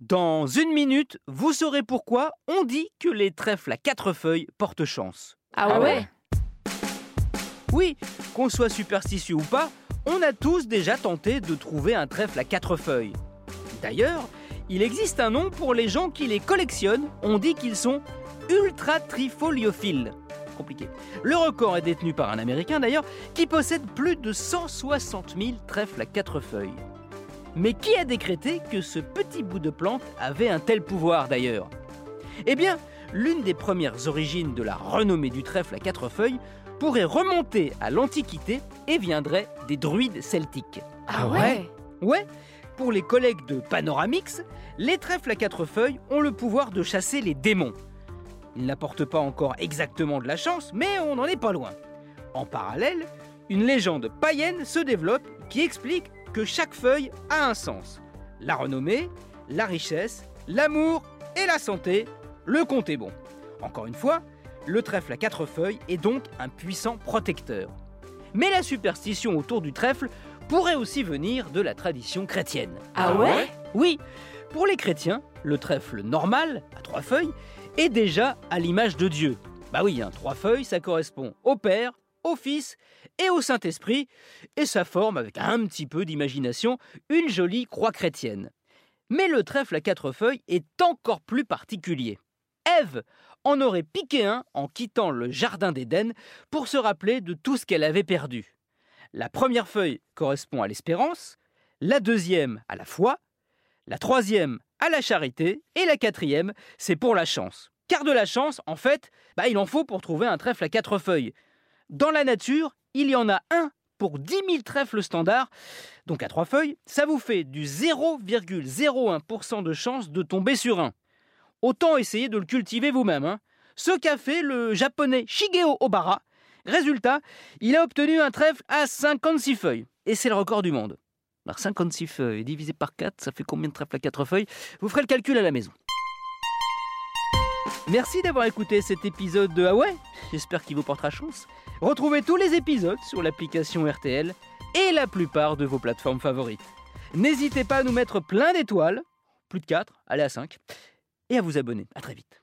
Dans une minute, vous saurez pourquoi on dit que les trèfles à quatre feuilles portent chance. Ah ouais, Oui, qu'on soit superstitieux ou pas, on a tous déjà tenté de trouver un trèfle à quatre feuilles. D'ailleurs, il existe un nom pour les gens qui les collectionnent, on dit qu'ils sont ultra trifoliophiles. Compliqué. Le record est détenu par un Américain d'ailleurs, qui possède plus de 160 000 trèfles à quatre feuilles. Mais qui a décrété que ce petit bout de plante avait un tel pouvoir d'ailleurs? Eh bien, l'une des premières origines de la renommée du trèfle à quatre feuilles pourrait remonter à l'Antiquité et viendrait des druides celtiques. Ah ouais? Ouais, pour les collègues de Panoramix, les trèfles à quatre feuilles ont le pouvoir de chasser les démons. Ils n'apportent pas encore exactement de la chance, mais on n'en est pas loin. En parallèle, une légende païenne se développe qui explique que chaque feuille a un sens. La renommée, la richesse, l'amour et la santé, le compte est bon. Encore une fois, le trèfle à quatre feuilles est donc un puissant protecteur. Mais la superstition autour du trèfle pourrait aussi venir de la tradition chrétienne. Ah ouais? Oui, pour les chrétiens, le trèfle normal, à trois feuilles, est déjà à l'image de Dieu. Bah oui, hein, trois feuilles, ça correspond au Père, au Fils et au Saint-Esprit, et ça forme, avec un petit peu d'imagination, une jolie croix chrétienne. Mais le trèfle à quatre feuilles est encore plus particulier. Ève en aurait piqué un en quittant le jardin d'Éden pour se rappeler de tout ce qu'elle avait perdu. La première feuille correspond à l'espérance, la deuxième à la foi, la troisième à la charité et la quatrième c'est pour la chance. Car de la chance, en fait, bah, il en faut pour trouver un trèfle à quatre feuilles. Dans la nature, il y en a un pour 10 000 trèfles standards, donc à trois feuilles, ça vous fait du 0,01% de chance de tomber sur un. Autant essayer de le cultiver vous-même. hein. Ce qu'a fait le japonais Shigeo Obara. Résultat, il a obtenu un trèfle à 56 feuilles. Et c'est le record du monde. Alors 56 feuilles divisé par 4, ça fait combien de trèfles à 4 feuilles? Vous ferez le calcul à la maison. Merci d'avoir écouté cet épisode de Ah ouais J'espère qu'il vous portera chance. Retrouvez tous les épisodes sur l'application RTL et la plupart de vos plateformes favorites. N'hésitez pas à nous mettre plein d'étoiles, plus de 4, allez à 5, et à vous abonner. À très vite.